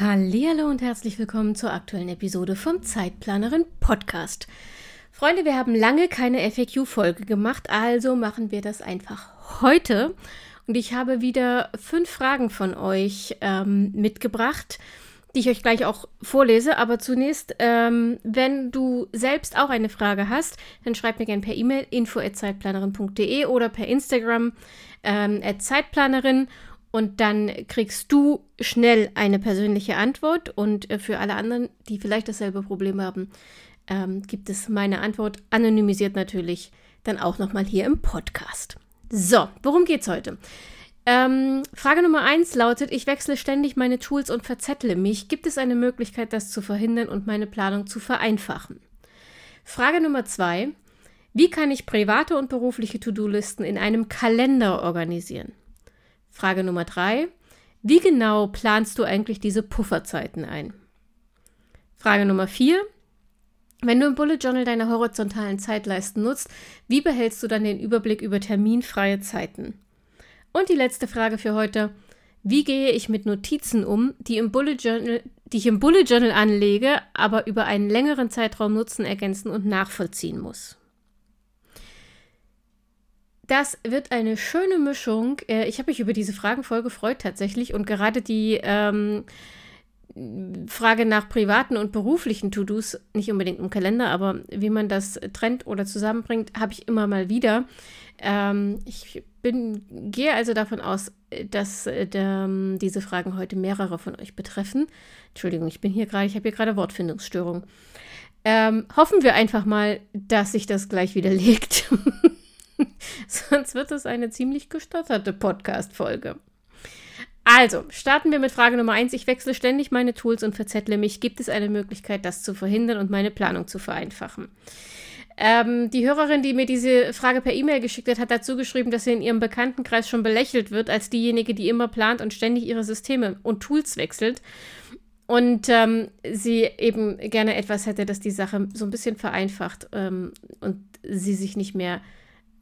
Hallo und herzlich willkommen zur aktuellen Episode vom Zeitplanerin Podcast. Freunde, wir haben lange keine FAQ-Folge gemacht, also machen wir das einfach heute. Und ich habe wieder fünf Fragen von euch ähm, mitgebracht, die ich euch gleich auch vorlese. Aber zunächst, ähm, wenn du selbst auch eine Frage hast, dann schreib mir gerne per E-Mail info@zeitplanerin.de oder per Instagram ähm, Zeitplanerin und dann kriegst du schnell eine persönliche Antwort. Und äh, für alle anderen, die vielleicht dasselbe Problem haben, ähm, gibt es meine Antwort anonymisiert natürlich dann auch nochmal hier im Podcast. So, worum geht's heute? Ähm, Frage Nummer eins lautet: Ich wechsle ständig meine Tools und verzettle mich. Gibt es eine Möglichkeit, das zu verhindern und meine Planung zu vereinfachen? Frage Nummer zwei: Wie kann ich private und berufliche To-Do-Listen in einem Kalender organisieren? Frage Nummer drei. Wie genau planst du eigentlich diese Pufferzeiten ein? Frage Nummer vier. Wenn du im Bullet Journal deine horizontalen Zeitleisten nutzt, wie behältst du dann den Überblick über terminfreie Zeiten? Und die letzte Frage für heute. Wie gehe ich mit Notizen um, die, im Bullet Journal, die ich im Bullet Journal anlege, aber über einen längeren Zeitraum nutzen, ergänzen und nachvollziehen muss? Das wird eine schöne Mischung. Äh, ich habe mich über diese Fragen voll gefreut tatsächlich und gerade die ähm, Frage nach privaten und beruflichen To-Dos, nicht unbedingt im Kalender, aber wie man das trennt oder zusammenbringt, habe ich immer mal wieder. Ähm, ich bin, gehe also davon aus, dass äh, der, diese Fragen heute mehrere von euch betreffen. Entschuldigung, ich bin hier gerade, ich habe hier gerade Wortfindungsstörung. Ähm, hoffen wir einfach mal, dass sich das gleich widerlegt. Sonst wird es eine ziemlich gestotterte Podcast-Folge. Also, starten wir mit Frage Nummer 1. Ich wechsle ständig meine Tools und verzettle mich. Gibt es eine Möglichkeit, das zu verhindern und meine Planung zu vereinfachen? Ähm, die Hörerin, die mir diese Frage per E-Mail geschickt hat, hat dazu geschrieben, dass sie in ihrem Bekanntenkreis schon belächelt wird als diejenige, die immer plant und ständig ihre Systeme und Tools wechselt. Und ähm, sie eben gerne etwas hätte, das die Sache so ein bisschen vereinfacht ähm, und sie sich nicht mehr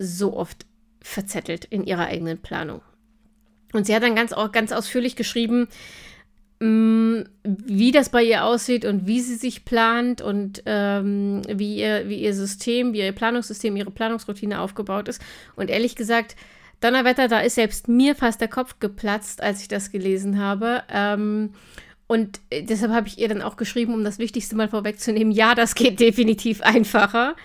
so oft verzettelt in ihrer eigenen Planung. Und sie hat dann ganz, ganz ausführlich geschrieben, mm, wie das bei ihr aussieht und wie sie sich plant und ähm, wie, ihr, wie ihr System, wie ihr Planungssystem, ihre Planungsroutine aufgebaut ist. Und ehrlich gesagt, Donnerwetter, da ist selbst mir fast der Kopf geplatzt, als ich das gelesen habe. Ähm, und deshalb habe ich ihr dann auch geschrieben, um das Wichtigste mal vorwegzunehmen, ja, das geht definitiv einfacher.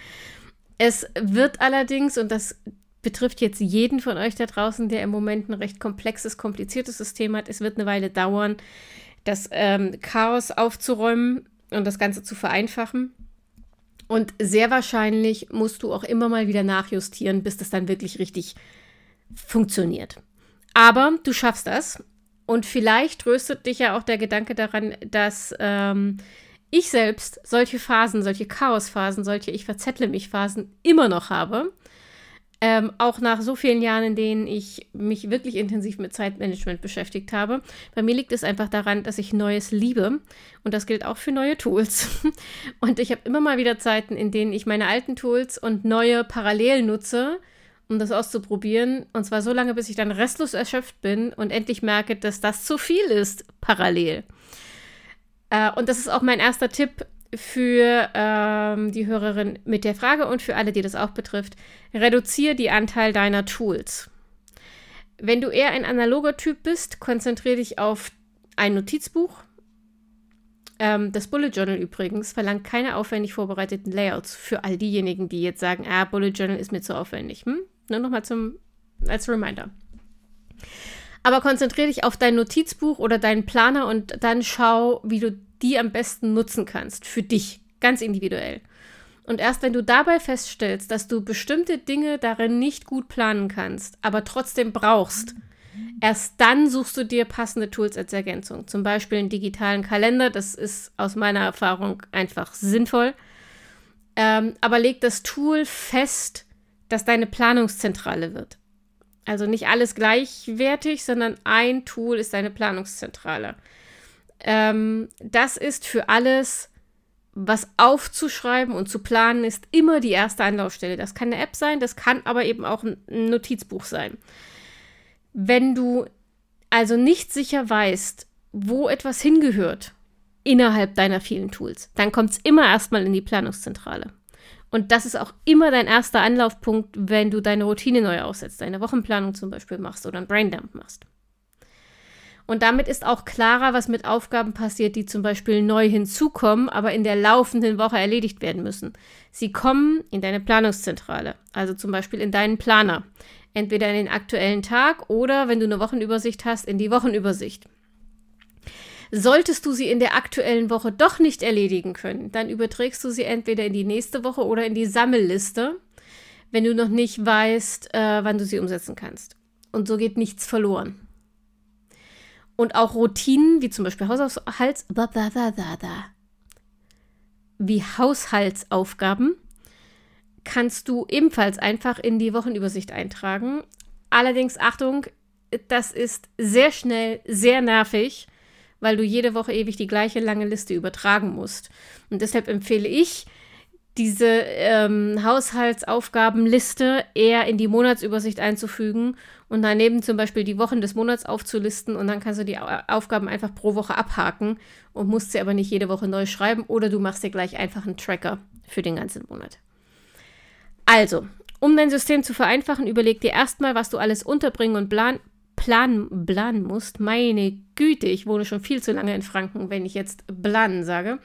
Es wird allerdings, und das betrifft jetzt jeden von euch da draußen, der im Moment ein recht komplexes, kompliziertes System hat, es wird eine Weile dauern, das ähm, Chaos aufzuräumen und das Ganze zu vereinfachen. Und sehr wahrscheinlich musst du auch immer mal wieder nachjustieren, bis das dann wirklich richtig funktioniert. Aber du schaffst das. Und vielleicht tröstet dich ja auch der Gedanke daran, dass ähm, ich selbst solche Phasen, solche Chaosphasen, solche Ich verzettle mich Phasen immer noch habe. Ähm, auch nach so vielen Jahren, in denen ich mich wirklich intensiv mit Zeitmanagement beschäftigt habe. Bei mir liegt es einfach daran, dass ich Neues liebe. Und das gilt auch für neue Tools. Und ich habe immer mal wieder Zeiten, in denen ich meine alten Tools und neue parallel nutze, um das auszuprobieren. Und zwar so lange, bis ich dann restlos erschöpft bin und endlich merke, dass das zu viel ist, parallel. Äh, und das ist auch mein erster Tipp für ähm, die Hörerin mit der Frage und für alle, die das auch betrifft. Reduziere die Anteil deiner Tools. Wenn du eher ein analoger Typ bist, konzentriere dich auf ein Notizbuch. Ähm, das Bullet Journal übrigens verlangt keine aufwendig vorbereiteten Layouts für all diejenigen, die jetzt sagen, ah, Bullet Journal ist mir zu aufwendig. Hm? Nur nochmal als Reminder. Aber konzentriere dich auf dein Notizbuch oder deinen Planer und dann schau, wie du die am besten nutzen kannst. Für dich. Ganz individuell. Und erst wenn du dabei feststellst, dass du bestimmte Dinge darin nicht gut planen kannst, aber trotzdem brauchst, Erst dann suchst du dir passende Tools als Ergänzung. Zum Beispiel einen digitalen Kalender. Das ist aus meiner Erfahrung einfach sinnvoll. Ähm, aber leg das Tool fest, das deine Planungszentrale wird. Also nicht alles gleichwertig, sondern ein Tool ist deine Planungszentrale. Ähm, das ist für alles, was aufzuschreiben und zu planen, ist immer die erste Anlaufstelle. Das kann eine App sein, das kann aber eben auch ein Notizbuch sein. Wenn du also nicht sicher weißt, wo etwas hingehört innerhalb deiner vielen Tools, dann kommt es immer erstmal in die Planungszentrale. Und das ist auch immer dein erster Anlaufpunkt, wenn du deine Routine neu aussetzt, deine Wochenplanung zum Beispiel machst oder einen Braindump machst. Und damit ist auch klarer, was mit Aufgaben passiert, die zum Beispiel neu hinzukommen, aber in der laufenden Woche erledigt werden müssen. Sie kommen in deine Planungszentrale, also zum Beispiel in deinen Planer. Entweder in den aktuellen Tag oder, wenn du eine Wochenübersicht hast, in die Wochenübersicht. Solltest du sie in der aktuellen Woche doch nicht erledigen können, dann überträgst du sie entweder in die nächste Woche oder in die Sammelliste, wenn du noch nicht weißt, äh, wann du sie umsetzen kannst. Und so geht nichts verloren. Und auch Routinen, wie zum Beispiel Haushalts wie Haushaltsaufgaben, kannst du ebenfalls einfach in die Wochenübersicht eintragen. Allerdings, Achtung, das ist sehr schnell, sehr nervig weil du jede Woche ewig die gleiche lange Liste übertragen musst. Und deshalb empfehle ich, diese ähm, Haushaltsaufgabenliste eher in die Monatsübersicht einzufügen und daneben zum Beispiel die Wochen des Monats aufzulisten und dann kannst du die Aufgaben einfach pro Woche abhaken und musst sie aber nicht jede Woche neu schreiben oder du machst dir gleich einfach einen Tracker für den ganzen Monat. Also, um dein System zu vereinfachen, überleg dir erstmal, was du alles unterbringen und plan planen, planen musst. Meine Güte, ich wohne schon viel zu lange in Franken, wenn ich jetzt planen sage.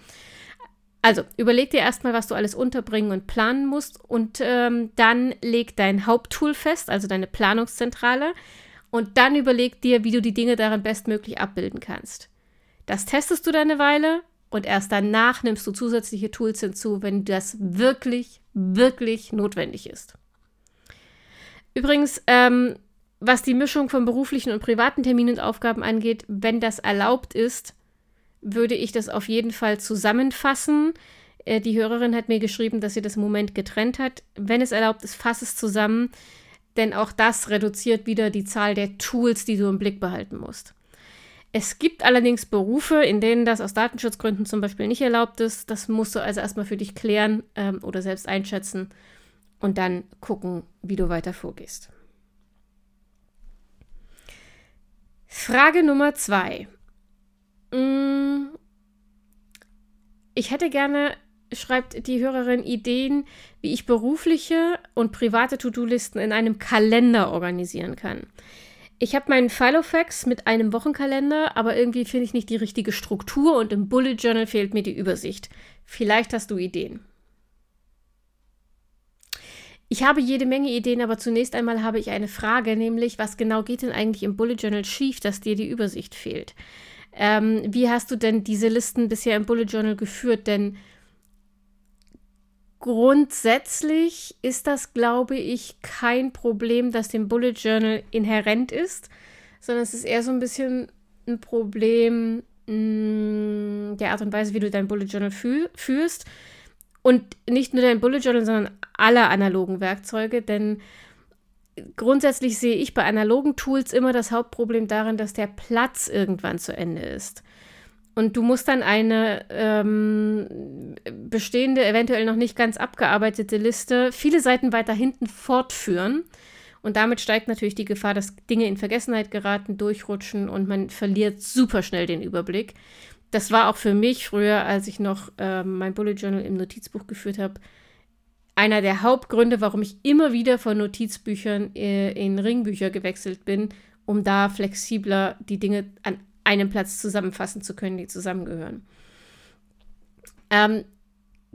Also, überleg dir erstmal, was du alles unterbringen und planen musst und ähm, dann leg dein Haupttool fest, also deine Planungszentrale und dann überleg dir, wie du die Dinge darin bestmöglich abbilden kannst. Das testest du dann eine Weile und erst danach nimmst du zusätzliche Tools hinzu, wenn das wirklich, wirklich notwendig ist. Übrigens, ähm, was die Mischung von beruflichen und privaten Terminen und Aufgaben angeht, wenn das erlaubt ist, würde ich das auf jeden Fall zusammenfassen. Äh, die Hörerin hat mir geschrieben, dass sie das im Moment getrennt hat. Wenn es erlaubt ist, fass es zusammen, denn auch das reduziert wieder die Zahl der Tools, die du im Blick behalten musst. Es gibt allerdings Berufe, in denen das aus Datenschutzgründen zum Beispiel nicht erlaubt ist. Das musst du also erstmal für dich klären ähm, oder selbst einschätzen und dann gucken, wie du weiter vorgehst. Frage Nummer zwei. Mm, ich hätte gerne, schreibt die Hörerin, Ideen, wie ich berufliche und private To-Do-Listen in einem Kalender organisieren kann. Ich habe meinen Filofax mit einem Wochenkalender, aber irgendwie finde ich nicht die richtige Struktur und im Bullet Journal fehlt mir die Übersicht. Vielleicht hast du Ideen. Ich habe jede Menge Ideen, aber zunächst einmal habe ich eine Frage, nämlich was genau geht denn eigentlich im Bullet Journal schief, dass dir die Übersicht fehlt? Ähm, wie hast du denn diese Listen bisher im Bullet Journal geführt? Denn grundsätzlich ist das, glaube ich, kein Problem, das dem Bullet Journal inhärent ist, sondern es ist eher so ein bisschen ein Problem mh, mm, der Art und Weise, wie du dein Bullet Journal fü führst. Und nicht nur dein Bullet Journal, sondern alle analogen Werkzeuge, denn grundsätzlich sehe ich bei analogen Tools immer das Hauptproblem darin, dass der Platz irgendwann zu Ende ist. Und du musst dann eine ähm, bestehende, eventuell noch nicht ganz abgearbeitete Liste viele Seiten weiter hinten fortführen. Und damit steigt natürlich die Gefahr, dass Dinge in Vergessenheit geraten, durchrutschen und man verliert super schnell den Überblick das war auch für mich früher, als ich noch äh, mein Bullet Journal im Notizbuch geführt habe, einer der Hauptgründe, warum ich immer wieder von Notizbüchern äh, in Ringbücher gewechselt bin, um da flexibler die Dinge an einem Platz zusammenfassen zu können, die zusammengehören. Ähm,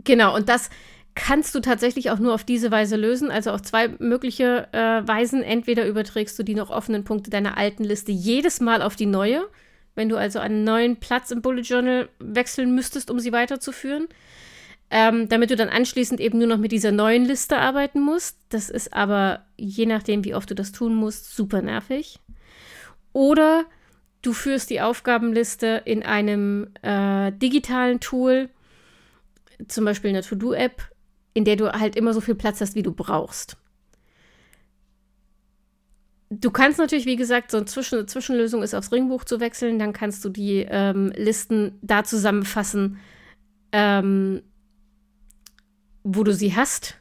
genau, und das kannst du tatsächlich auch nur auf diese Weise lösen, also auf zwei mögliche äh, Weisen. Entweder überträgst du die noch offenen Punkte deiner alten Liste jedes Mal auf die neue wenn du also einen neuen Platz im Bullet Journal wechseln müsstest, um sie weiterzuführen. Ähm, damit du dann anschließend eben nur noch mit dieser neuen Liste arbeiten musst. Das ist aber, je nachdem, wie oft du das tun musst, super nervig. Oder du führst die Aufgabenliste in einem äh, digitalen Tool, zum Beispiel in der To-Do-App, in der du halt immer so viel Platz hast, wie du brauchst. Du kannst natürlich, wie gesagt, so eine Zwischen Zwischenlösung ist aufs Ringbuch zu wechseln. Dann kannst du die ähm, Listen da zusammenfassen, ähm, wo du sie hast.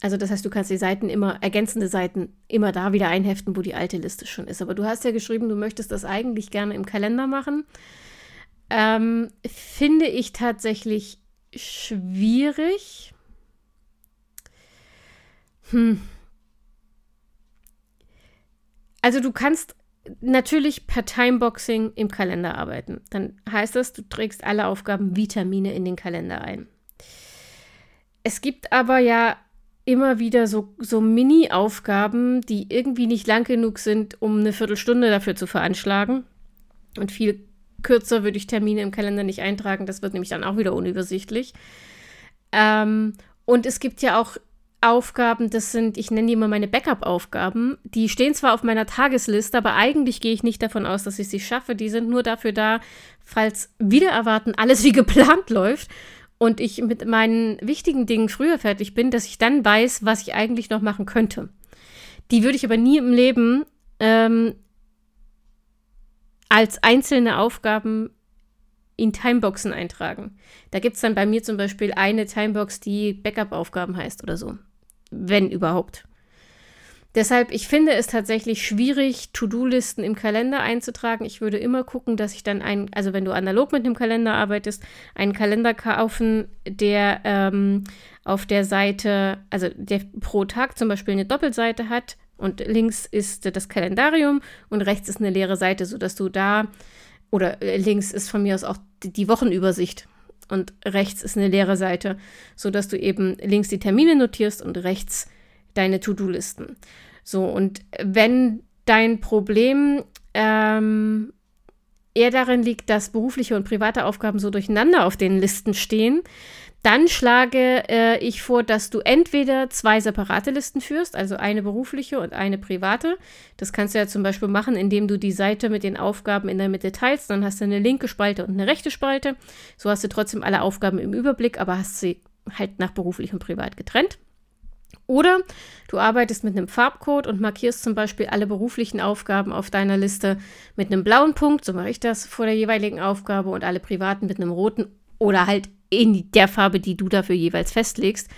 Also das heißt, du kannst die Seiten immer, ergänzende Seiten immer da wieder einheften, wo die alte Liste schon ist. Aber du hast ja geschrieben, du möchtest das eigentlich gerne im Kalender machen. Ähm, finde ich tatsächlich schwierig. Hm. Also du kannst natürlich per Timeboxing im Kalender arbeiten. Dann heißt das, du trägst alle Aufgaben wie Termine in den Kalender ein. Es gibt aber ja immer wieder so, so Mini-Aufgaben, die irgendwie nicht lang genug sind, um eine Viertelstunde dafür zu veranschlagen. Und viel kürzer würde ich Termine im Kalender nicht eintragen. Das wird nämlich dann auch wieder unübersichtlich. Ähm, und es gibt ja auch Aufgaben, das sind, ich nenne die immer meine Backup-Aufgaben. Die stehen zwar auf meiner Tagesliste, aber eigentlich gehe ich nicht davon aus, dass ich sie schaffe. Die sind nur dafür da, falls wieder erwarten alles wie geplant läuft und ich mit meinen wichtigen Dingen früher fertig bin, dass ich dann weiß, was ich eigentlich noch machen könnte. Die würde ich aber nie im Leben ähm, als einzelne Aufgaben in Timeboxen eintragen. Da gibt es dann bei mir zum Beispiel eine Timebox, die Backup-Aufgaben heißt oder so. Wenn überhaupt. Deshalb, ich finde es tatsächlich schwierig, To-Do-Listen im Kalender einzutragen. Ich würde immer gucken, dass ich dann ein, also wenn du analog mit dem Kalender arbeitest, einen Kalender kaufen, der ähm, auf der Seite, also der pro Tag zum Beispiel eine Doppelseite hat und links ist das Kalendarium und rechts ist eine leere Seite, sodass du da, oder äh, links ist von mir aus auch die, die Und rechts ist eine leere Seite, sodass du eben links die Termine notierst und rechts deine To-Do-Listen. So, und wenn dein Problem ähm, eher darin liegt, dass berufliche und private Aufgaben so durcheinander auf den Listen stehen, dann schlage äh, ich vor, dass du entweder zwei separate Listen führst, also eine berufliche und eine private. Das kannst du ja zum Beispiel machen, indem du die Seite mit den Aufgaben in der Mitte teilst. Dann hast du eine linke Spalte und eine rechte Spalte. So hast du trotzdem alle Aufgaben im Überblick, aber hast sie halt nach beruflich und privat getrennt. Oder du arbeitest mit einem Farbcode und markierst zum Beispiel alle beruflichen Aufgaben auf deiner Liste mit einem blauen Punkt, so mache ich das vor der jeweiligen Aufgabe, und alle privaten mit einem roten oder halt in der Farbe, die du dafür jeweils festlegst.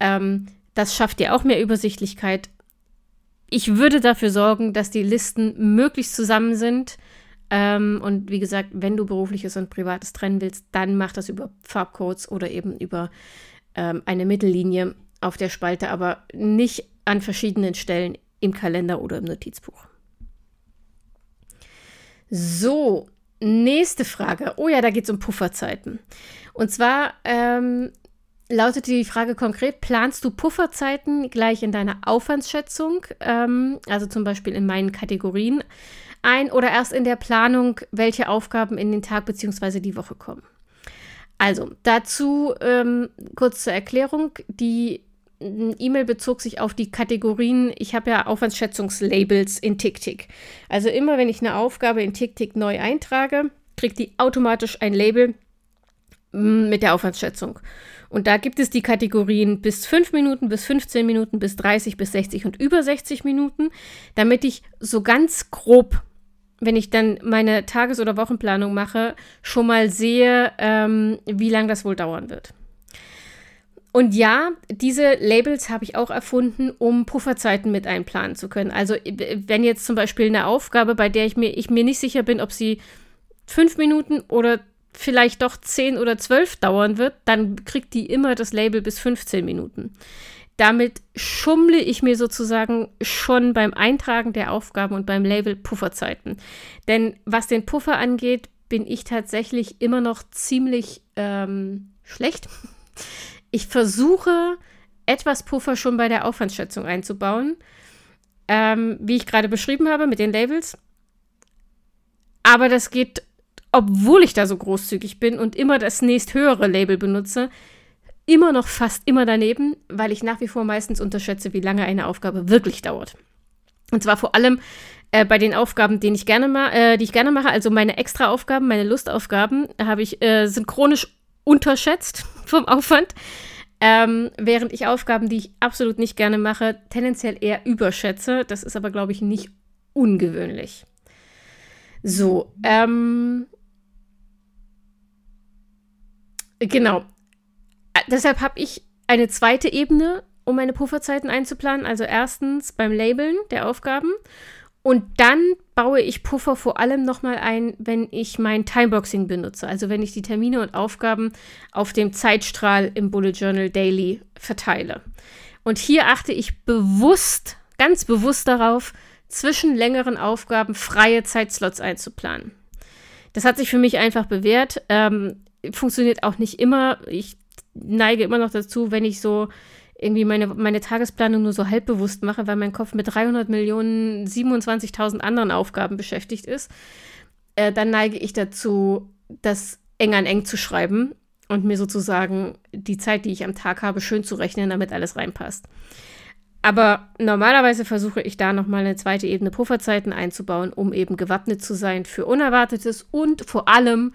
Ähm, das schafft dir auch mehr Übersichtlichkeit. Ich würde dafür sorgen, dass die Listen möglichst zusammen sind. Ähm, und wie gesagt, wenn du berufliches und privates trennen willst, dann mach das über Farbcodes oder eben über ähm, eine Mittellinie auf der Spalte, aber nicht an verschiedenen Stellen im Kalender oder im Notizbuch. So, nächste Frage. Oh ja, da geht es um Pufferzeiten. Und zwar ähm, lautete die Frage konkret, planst du Pufferzeiten gleich in deiner Aufwandsschätzung, ähm, also zum Beispiel in meinen Kategorien, ein oder erst in der Planung, welche Aufgaben in den Tag bzw. die Woche kommen? Also, dazu ähm, kurz zur Erklärung. Die E-Mail bezog sich auf die Kategorien, ich habe ja Aufwandsschätzungslabels in TickTick. Also immer wenn ich eine Aufgabe in TickTick neu eintrage, kriegt die automatisch ein Label mm, mit der Aufwandsschätzung. Und da gibt es die Kategorien bis 5 Minuten, bis 15 Minuten, bis 30, bis 60 und über 60 Minuten, damit ich so ganz grob, wenn ich dann meine Tages- oder Wochenplanung mache, schon mal sehe, ähm, wie lange das wohl dauern wird. Und ja, diese Labels habe ich auch erfunden, um Pufferzeiten mit einplanen zu können. Also wenn jetzt zum Beispiel eine Aufgabe, bei der ich mir, ich mir nicht sicher bin, ob sie fünf Minuten oder vielleicht doch zehn oder zwölf dauern wird, dann kriegt die immer das Label bis 15 Minuten. Damit schummle ich mir sozusagen schon beim Eintragen der Aufgaben und beim Label Pufferzeiten. Denn was den Puffer angeht, bin ich tatsächlich immer noch ziemlich ähm, schlecht. Ich versuche, etwas Puffer schon bei der Aufwandsschätzung einzubauen, ähm, wie ich gerade beschrieben habe mit den Labels. Aber das geht, obwohl ich da so großzügig bin und immer das nächsthöhere Label benutze, immer noch fast immer daneben, weil ich nach wie vor meistens unterschätze, wie lange eine Aufgabe wirklich dauert. Und zwar vor allem äh, bei den Aufgaben, die ich gerne ma äh, die ich gerne mache, also meine Extra-Aufgaben, meine Lustaufgaben, habe ich äh, sind chronisch unterschätzt vom Aufwand. Ähm, während ich Aufgaben, die ich absolut nicht gerne mache, tendenziell eher überschätze. Das ist aber, glaube ich, nicht ungewöhnlich. So, ähm, genau. Äh, deshalb habe ich eine zweite Ebene, um meine Pufferzeiten einzuplanen. Also erstens beim Labeln der Aufgaben und dann baue ich Puffer vor allem nochmal ein, wenn ich mein Timeboxing benutze. Also wenn ich die Termine und Aufgaben auf dem Zeitstrahl im Bullet Journal Daily verteile. Und hier achte ich bewusst, ganz bewusst darauf, zwischen längeren Aufgaben freie Zeitslots einzuplanen. Das hat sich für mich einfach bewährt. Ähm, funktioniert auch nicht immer. Ich neige immer noch dazu, wenn ich so irgendwie meine, meine Tagesplanung nur so halbbewusst mache, weil mein Kopf mit 300 Millionen 27.000 anderen Aufgaben beschäftigt ist, äh, dann neige ich dazu, das eng an eng zu schreiben und mir sozusagen die Zeit, die ich am Tag habe, schön zu rechnen, damit alles reinpasst. Aber normalerweise versuche ich da nochmal eine zweite Ebene Pufferzeiten einzubauen, um eben gewappnet zu sein für Unerwartetes und vor allem,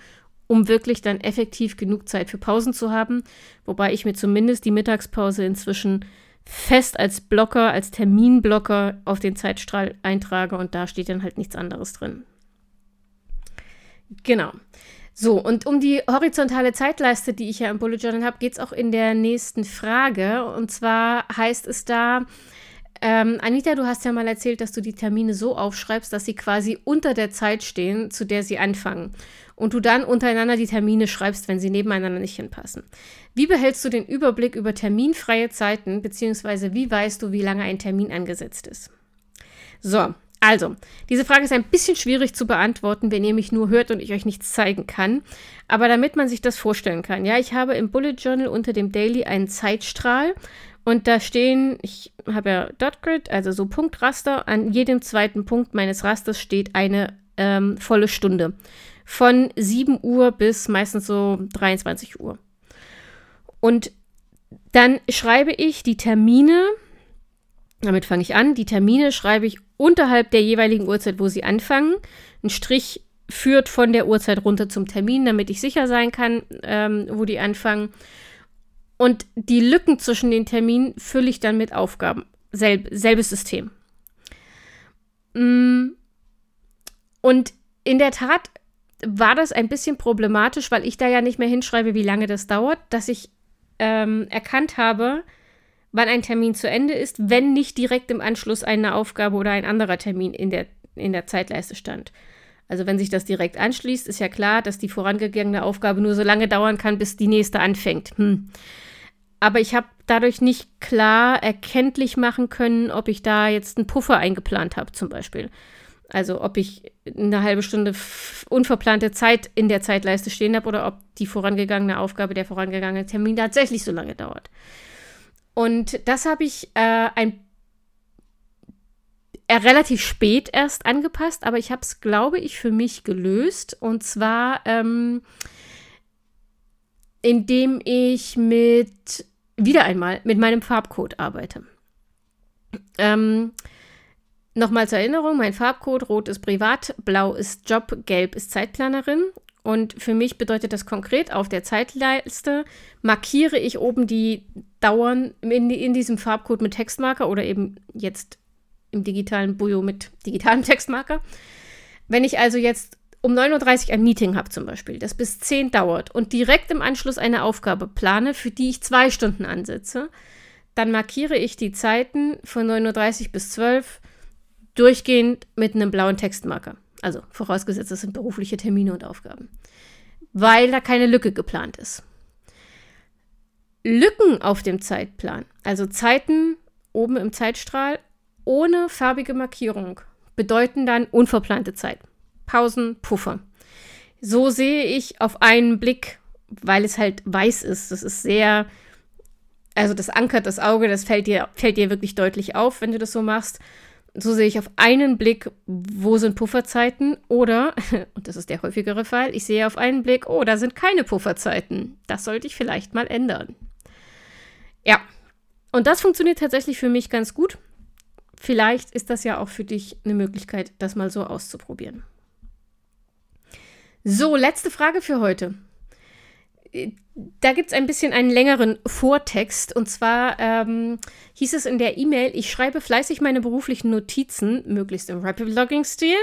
um wirklich dann effektiv genug Zeit für Pausen zu haben. Wobei ich mir zumindest die Mittagspause inzwischen fest als Blocker, als Terminblocker auf den Zeitstrahl eintrage und da steht dann halt nichts anderes drin. Genau. So, und um die horizontale Zeitleiste, die ich ja im Bullet Journal habe, geht es auch in der nächsten Frage. Und zwar heißt es da, ähm, Anita, du hast ja mal erzählt, dass du die Termine so aufschreibst, dass sie quasi unter der Zeit stehen, zu der sie anfangen und du dann untereinander die Termine schreibst, wenn sie nebeneinander nicht hinpassen. Wie behältst du den Überblick über terminfreie Zeiten, beziehungsweise wie weißt du, wie lange ein Termin angesetzt ist? So, also, diese Frage ist ein bisschen schwierig zu beantworten, wenn ihr mich nur hört und ich euch nichts zeigen kann. Aber damit man sich das vorstellen kann, ja, ich habe im Bullet Journal unter dem Daily einen Zeitstrahl und da stehen, ich habe ja Dot Grid, also so Punktraster. An jedem zweiten Punkt meines Rasters steht eine ähm, volle Stunde von 7 Uhr bis meistens so 23 Uhr. Und dann schreibe ich die Termine, damit fange ich an, die Termine schreibe ich unterhalb der jeweiligen Uhrzeit, wo sie anfangen. Ein Strich führt von der Uhrzeit runter zum Termin, damit ich sicher sein kann, ähm, wo die anfangen. Und die Lücken zwischen den Terminen fülle ich dann mit Aufgaben. Selb, selbes System. Mm. Und in der Tat war das ein bisschen problematisch, weil ich da ja nicht mehr hinschreibe, wie lange das dauert, dass ich ähm, erkannt habe, wann ein Termin zu Ende ist, wenn nicht direkt im Anschluss eine Aufgabe oder ein anderer Termin in der, in der Zeitleiste stand. Also wenn sich das direkt anschließt, ist ja klar, dass die vorangegangene Aufgabe nur so lange dauern kann, bis die nächste anfängt. Hm. Aber ich habe dadurch nicht klar erkenntlich machen können, ob ich da jetzt einen Puffer eingeplant habe, zum Beispiel. Also ob ich eine halbe Stunde unverplante Zeit in der Zeitleiste stehen habe oder ob die vorangegangene Aufgabe, der vorangegangene Termin tatsächlich so lange dauert. Und das habe ich äh, ein äh, relativ spät erst angepasst, aber ich habe es, glaube ich, für mich gelöst. Und zwar, ähm, indem ich mit, wieder einmal, mit meinem Farbcode arbeite. Ähm, Nochmal zur Erinnerung, mein Farbcode, rot ist privat, blau ist Job, gelb ist Zeitplanerin. Und für mich bedeutet das konkret, auf der Zeitleiste markiere ich oben die Dauern in, in diesem Farbcode mit Textmarker oder eben jetzt im digitalen Bujo mit digitalem Textmarker. Wenn ich also jetzt um 9.30 Uhr ein Meeting habe zum Beispiel, das bis 10 dauert und direkt im Anschluss eine Aufgabe plane, für die ich zwei Stunden ansetze, dann markiere ich die Zeiten von 9.30 Uhr bis 12 Uhr durchgehend mit einem blauen Textmarker. Also vorausgesetzt, das sind berufliche Termine und Aufgaben. Weil da keine Lücke geplant ist. Lücken auf dem Zeitplan, also Zeiten oben im Zeitstrahl ohne farbige Markierung, bedeuten dann unverplante Zeit. Pausen, Puffer. So sehe ich auf einen Blick, weil es halt weiß ist. Das ist sehr, also das ankert das Auge, das fällt dir, fällt dir wirklich deutlich auf, wenn du das so machst so sehe ich auf einen Blick, wo sind Pufferzeiten oder, und das ist der häufigere Fall, ich sehe auf einen Blick, oh, da sind keine Pufferzeiten. Das sollte ich vielleicht mal ändern. Ja, und das funktioniert tatsächlich für mich ganz gut. vielleicht ist das ja auch für dich eine Möglichkeit, das mal so auszuprobieren. So, letzte Frage für heute. Da gibt es ein bisschen einen längeren Vortext. Und zwar ähm, hieß es in der E-Mail, ich schreibe fleißig meine beruflichen Notizen, möglichst im Rapid Logging-Stil,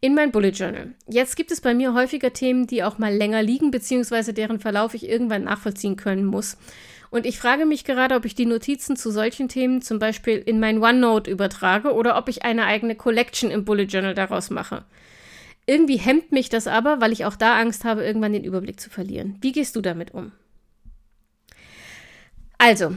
in mein Bullet Journal. Jetzt gibt es bei mir häufiger Themen, die auch mal länger liegen, beziehungsweise deren Verlauf ich irgendwann nachvollziehen können muss. Und ich frage mich gerade, ob ich die Notizen zu solchen Themen zum Beispiel in mein OneNote übertrage oder ob ich eine eigene Collection im Bullet Journal daraus mache. Irgendwie hemmt mich das aber, weil ich auch da Angst habe, irgendwann den Überblick zu verlieren. Wie gehst du damit um? Also,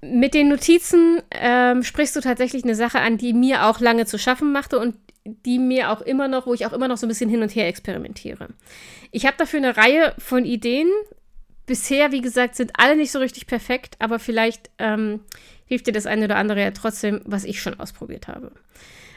mit den Notizen ähm, sprichst du tatsächlich eine Sache an, die mir auch lange zu schaffen machte und die mir auch immer noch, wo ich auch immer noch so ein bisschen hin und her experimentiere. Ich habe dafür eine Reihe von Ideen, bisher, wie gesagt, sind alle nicht so richtig perfekt, aber vielleicht ähm, hilft dir das eine oder andere ja trotzdem, was ich schon ausprobiert habe.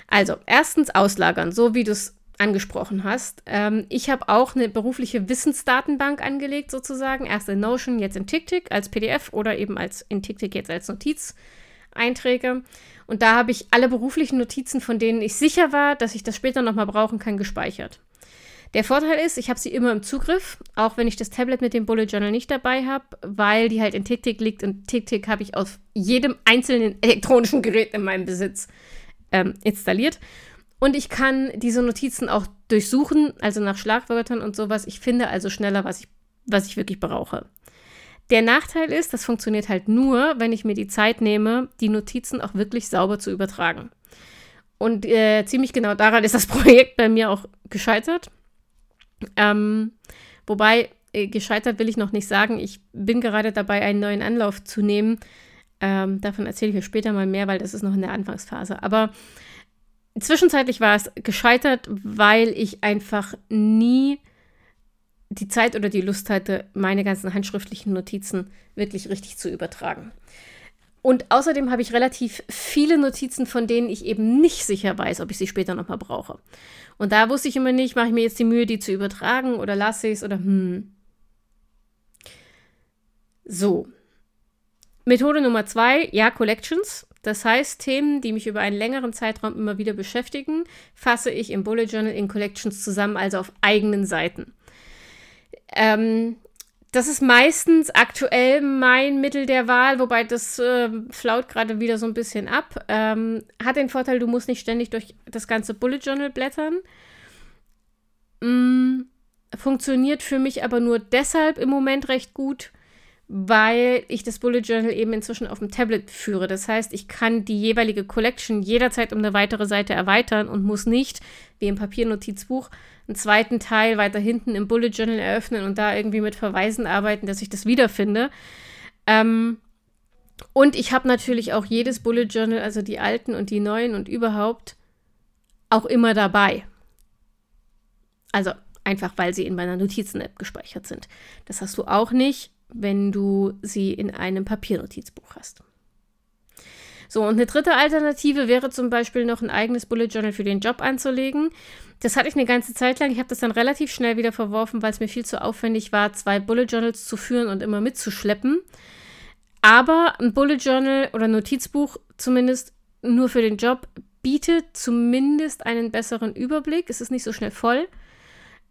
Also, erstens auslagern, so wie du es angesprochen hast. Ähm, ich habe auch eine berufliche Wissensdatenbank angelegt, sozusagen. Erst in Notion, jetzt in TickTick als PDF oder eben als in TickTick jetzt als Notizeinträge. Und da habe ich alle beruflichen Notizen, von denen ich sicher war, dass ich das später nochmal brauchen kann, gespeichert. Der Vorteil ist, ich habe sie immer im Zugriff, auch wenn ich das Tablet mit dem Bullet Journal nicht dabei habe, weil die halt in TickTick liegt und TickTick habe ich auf jedem einzelnen elektronischen Gerät in meinem Besitz ähm, installiert. Und ich kann diese Notizen auch durchsuchen, also nach Schlagwörtern und sowas. Ich finde also schneller, was ich, was ich wirklich brauche. Der Nachteil ist, das funktioniert halt nur, wenn ich mir die Zeit nehme, die Notizen auch wirklich sauber zu übertragen. Und äh, ziemlich genau daran ist das Projekt bei mir auch gescheitert. Ähm, wobei, äh, gescheitert will ich noch nicht sagen. Ich bin gerade dabei, einen neuen Anlauf zu nehmen. Ähm, davon erzähle ich euch später mal mehr, weil das ist noch in der Anfangsphase. Aber zwischenzeitlich war es gescheitert, weil ich einfach nie die Zeit oder die Lust hatte, meine ganzen handschriftlichen Notizen wirklich richtig zu übertragen. Und außerdem habe ich relativ viele Notizen, von denen ich eben nicht sicher weiß, ob ich sie später nochmal brauche. Und da wusste ich immer nicht, mache ich mir jetzt die Mühe, die zu übertragen oder lasse ich es oder hm. So. Methode Nummer zwei, ja, Collections. Das heißt, Themen, die mich über einen längeren Zeitraum immer wieder beschäftigen, fasse ich im Bullet Journal in Collections zusammen, also auf eigenen Seiten. Ähm, das ist meistens aktuell mein Mittel der Wahl, wobei das äh, flaut gerade wieder so ein bisschen ab. Ähm, hat den Vorteil, du musst nicht ständig durch das ganze Bullet Journal blättern. Mm, funktioniert für mich aber nur deshalb im Moment recht gut, weil ich das Bullet Journal eben inzwischen auf dem Tablet führe. Das heißt, ich kann die jeweilige Collection jederzeit um eine weitere Seite erweitern und muss nicht, wie im Papiernotizbuch, einen zweiten Teil weiter hinten im Bullet Journal eröffnen und da irgendwie mit Verweisen arbeiten, dass ich das wiederfinde. Ähm, und ich habe natürlich auch jedes Bullet Journal, also die alten und die neuen und überhaupt, auch immer dabei. Also einfach, weil sie in meiner Notizen-App gespeichert sind. Das hast du auch nicht wenn du sie in einem Papiernotizbuch hast. So, und eine dritte Alternative wäre zum Beispiel noch ein eigenes Bullet Journal für den Job anzulegen. Das hatte ich eine ganze Zeit lang. Ich habe das dann relativ schnell wieder verworfen, weil es mir viel zu aufwendig war, zwei Bullet Journals zu führen und immer mitzuschleppen. Aber ein Bullet Journal oder Notizbuch zumindest nur für den Job bietet zumindest einen besseren Überblick. Es ist nicht so schnell voll.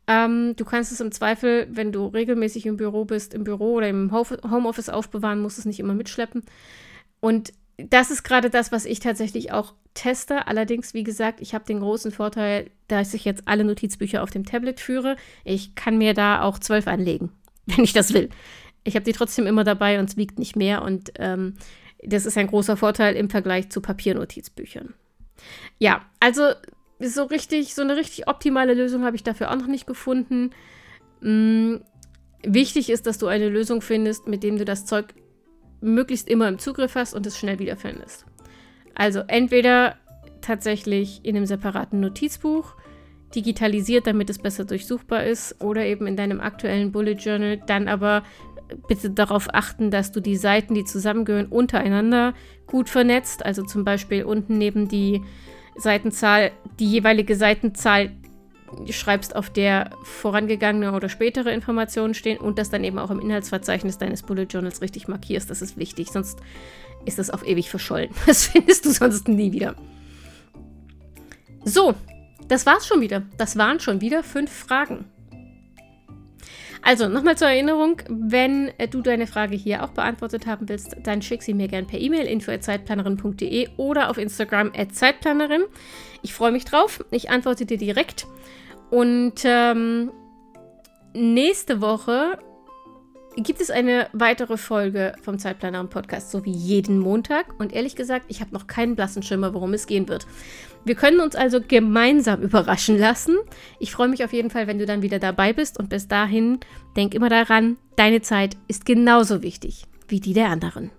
Ähm, du kannst es im Zweifel, wenn du regelmäßig im Büro bist, im Büro oder im Homeoffice aufbewahren, musst es nicht immer mitschleppen. Und das ist gerade das, was ich tatsächlich auch teste. Allerdings, wie gesagt, ich habe den großen Vorteil, dass ich jetzt alle Notizbücher auf dem Tablet führe. Ich kann mir da auch zwölf anlegen, wenn ich das will. Ich habe die trotzdem immer dabei und es wiegt nicht mehr. Und ähm, das ist ein großer Vorteil im Vergleich zu Papiernotizbüchern. Ja, also so richtig, so eine richtig optimale Lösung habe ich dafür auch noch nicht gefunden. Hm, wichtig ist, dass du eine Lösung findest, mit dem du das Zeug möglichst immer im Zugriff hast und es schnell wiederfindest. Also entweder tatsächlich in einem separaten Notizbuch, digitalisiert, damit es besser durchsuchbar ist, oder eben in deinem aktuellen Bullet Journal, dann aber bitte darauf achten, dass du die Seiten, die zusammengehören, untereinander gut vernetzt. Also zum Beispiel unten neben die Seitenzahl, die jeweilige Seitenzahl schreibst, auf der vorangegangene oder spätere Informationen stehen und das dann eben auch im Inhaltsverzeichnis deines Bullet Journals richtig markierst. Das ist wichtig, sonst ist das auf ewig verschollen. Das findest du sonst nie wieder. So, das war's schon wieder. Das waren schon wieder fünf Fragen. Also nochmal zur Erinnerung, wenn du deine Frage hier auch beantwortet haben willst, dann schick sie mir gerne per E-Mail info@zeitplanerin.de oder auf Instagram @zeitplanerin. Ich freue mich drauf. Ich antworte dir direkt. Und ähm, nächste Woche gibt es eine weitere Folge vom Zeitplanerin Podcast, so wie jeden Montag. Und ehrlich gesagt, ich habe noch keinen blassen Schimmer, worum es gehen wird. Wir können uns also gemeinsam überraschen lassen. Ich freue mich auf jeden Fall, wenn du dann wieder dabei bist. Und bis dahin, denk immer daran, deine Zeit ist genauso wichtig wie die der anderen.